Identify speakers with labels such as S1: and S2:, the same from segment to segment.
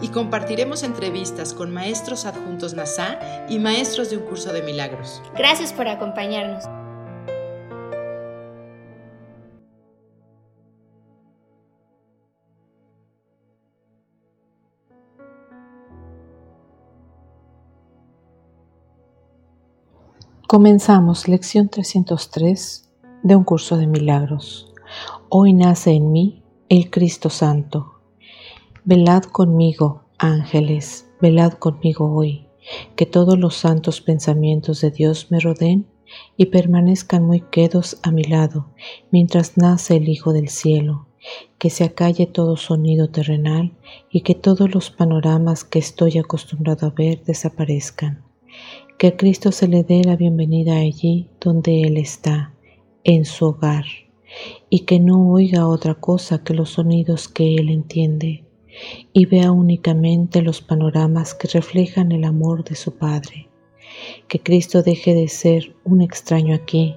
S1: Y compartiremos entrevistas con maestros adjuntos NASA y maestros de un curso de milagros.
S2: Gracias por acompañarnos.
S3: Comenzamos lección 303 de un curso de milagros. Hoy nace en mí el Cristo Santo. Velad conmigo, ángeles, velad conmigo hoy, que todos los santos pensamientos de Dios me rodeen y permanezcan muy quedos a mi lado, mientras nace el Hijo del cielo, que se acalle todo sonido terrenal y que todos los panoramas que estoy acostumbrado a ver desaparezcan. Que a Cristo se le dé la bienvenida allí donde Él está, en su hogar, y que no oiga otra cosa que los sonidos que Él entiende, y vea únicamente los panoramas que reflejan el amor de su Padre. Que Cristo deje de ser un extraño aquí,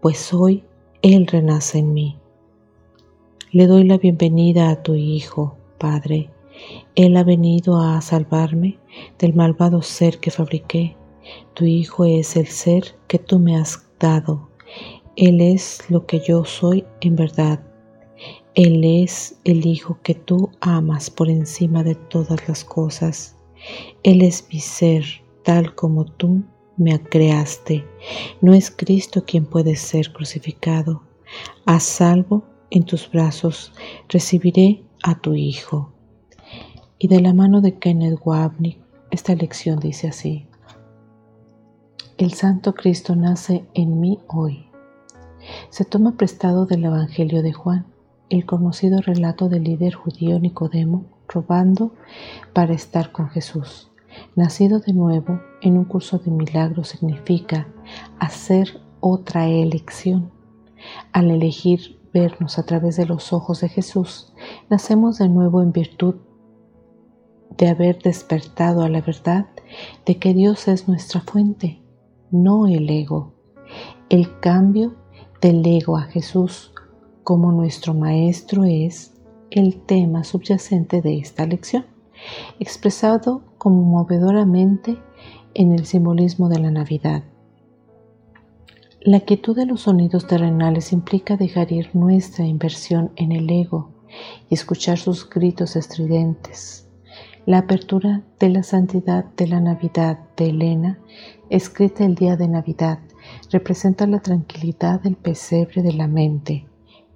S3: pues hoy Él renace en mí. Le doy la bienvenida a tu Hijo, Padre. Él ha venido a salvarme del malvado ser que fabriqué tu Hijo es el ser que tú me has dado. Él es lo que yo soy en verdad. Él es el Hijo que tú amas por encima de todas las cosas. Él es mi ser tal como tú me creaste. No es Cristo quien puede ser crucificado. A salvo en tus brazos recibiré a tu Hijo. Y de la mano de Kenneth Wapnick, esta lección dice así. El Santo Cristo nace en mí hoy. Se toma prestado del Evangelio de Juan, el conocido relato del líder judío Nicodemo robando para estar con Jesús. Nacido de nuevo en un curso de milagros significa hacer otra elección. Al elegir vernos a través de los ojos de Jesús, nacemos de nuevo en virtud de haber despertado a la verdad de que Dios es nuestra fuente no el ego. El cambio del ego a Jesús como nuestro Maestro es el tema subyacente de esta lección, expresado conmovedoramente en el simbolismo de la Navidad. La quietud de los sonidos terrenales implica dejar ir nuestra inversión en el ego y escuchar sus gritos estridentes. La apertura de la santidad de la Navidad de Elena escrita el día de Navidad, representa la tranquilidad del pesebre de la mente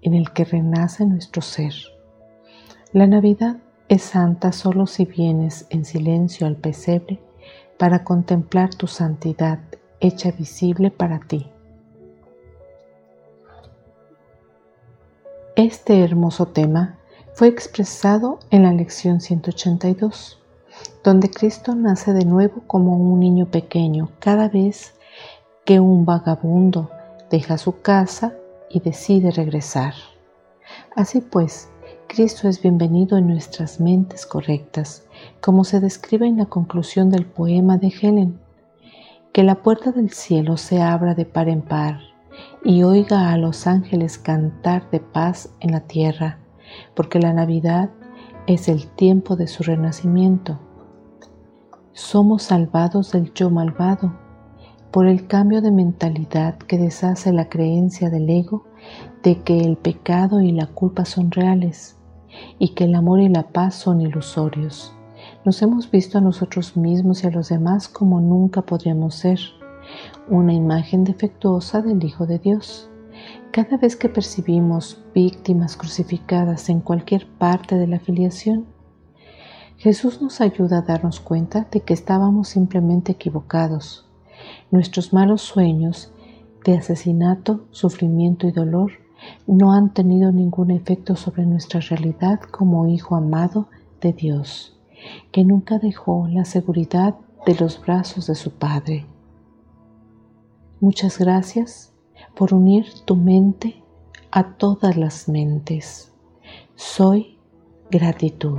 S3: en el que renace nuestro ser. La Navidad es santa solo si vienes en silencio al pesebre para contemplar tu santidad hecha visible para ti. Este hermoso tema fue expresado en la lección 182 donde Cristo nace de nuevo como un niño pequeño cada vez que un vagabundo deja su casa y decide regresar. Así pues, Cristo es bienvenido en nuestras mentes correctas, como se describe en la conclusión del poema de Helen. Que la puerta del cielo se abra de par en par y oiga a los ángeles cantar de paz en la tierra, porque la Navidad es el tiempo de su renacimiento somos salvados del yo malvado por el cambio de mentalidad que deshace la creencia del ego de que el pecado y la culpa son reales y que el amor y la paz son ilusorios. Nos hemos visto a nosotros mismos y a los demás como nunca podríamos ser, una imagen defectuosa del Hijo de Dios. Cada vez que percibimos víctimas crucificadas en cualquier parte de la filiación, Jesús nos ayuda a darnos cuenta de que estábamos simplemente equivocados. Nuestros malos sueños de asesinato, sufrimiento y dolor no han tenido ningún efecto sobre nuestra realidad como hijo amado de Dios. que nunca dejó la seguridad de los brazos de su Padre. Muchas gracias por unir tu mente a todas las mentes. Soy gratitud.